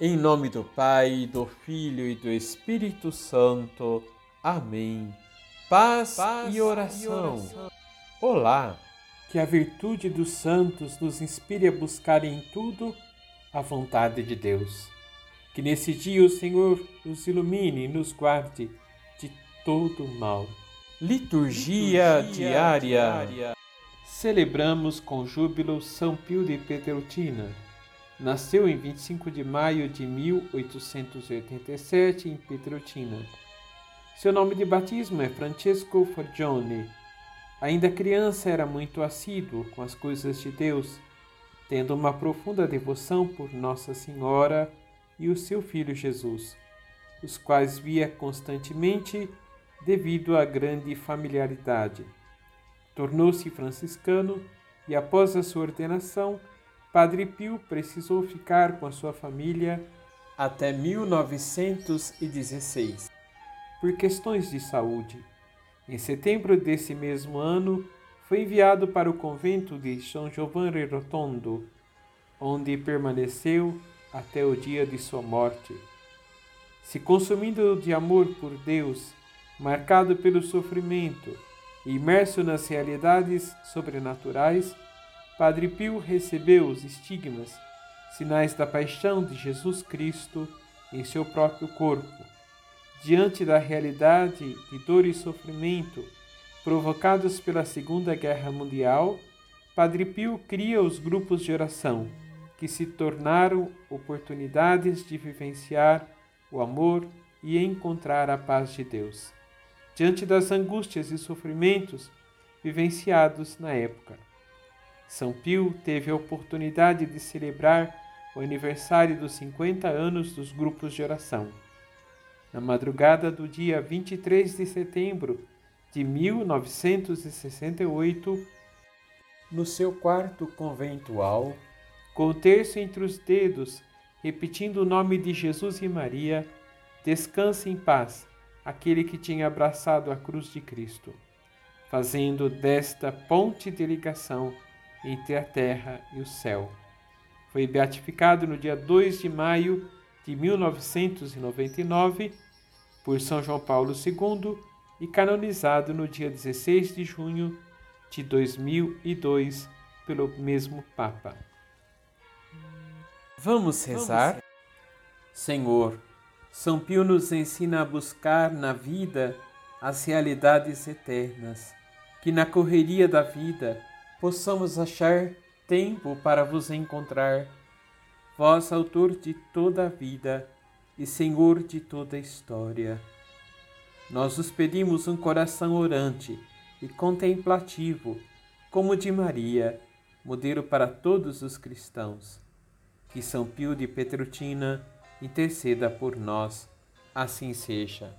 Em nome do Pai, do Filho e do Espírito Santo. Amém. Paz, Paz e, oração. e oração. Olá, que a virtude dos santos nos inspire a buscar em tudo a vontade de Deus. Que nesse dia o Senhor nos ilumine e nos guarde de todo mal. Liturgia, Liturgia diária. diária. Celebramos com júbilo São Pio de Petreutina Nasceu em 25 de maio de 1887 em Petrotina. Seu nome de batismo é Francesco Forgione. Ainda criança era muito assíduo com as coisas de Deus, tendo uma profunda devoção por Nossa Senhora e o seu filho Jesus, os quais via constantemente devido à grande familiaridade. Tornou-se franciscano e após a sua ordenação Padre Pio precisou ficar com a sua família até 1916, por questões de saúde. Em setembro desse mesmo ano, foi enviado para o convento de São Giovanni Rotondo, onde permaneceu até o dia de sua morte. Se consumindo de amor por Deus, marcado pelo sofrimento imerso nas realidades sobrenaturais, Padre Pio recebeu os estigmas, sinais da paixão de Jesus Cristo em seu próprio corpo. Diante da realidade de dor e sofrimento provocados pela Segunda Guerra Mundial, Padre Pio cria os grupos de oração, que se tornaram oportunidades de vivenciar o amor e encontrar a paz de Deus, diante das angústias e sofrimentos vivenciados na época. São Pio teve a oportunidade de celebrar o aniversário dos 50 anos dos grupos de oração. Na madrugada do dia 23 de setembro de 1968, no seu quarto conventual, com o terço entre os dedos, repetindo o nome de Jesus e Maria, descanse em paz aquele que tinha abraçado a cruz de Cristo, fazendo desta ponte de ligação entre a terra e o céu. Foi beatificado no dia 2 de maio de 1999 por São João Paulo II e canonizado no dia 16 de junho de 2002 pelo mesmo Papa. Vamos rezar? Senhor, São Pio nos ensina a buscar na vida as realidades eternas, que na correria da vida possamos achar tempo para vos encontrar, vós, autor de toda a vida e Senhor de toda a história. Nós os pedimos um coração orante e contemplativo, como de Maria, modelo para todos os cristãos. Que São Pio de Petrutina interceda por nós. Assim seja.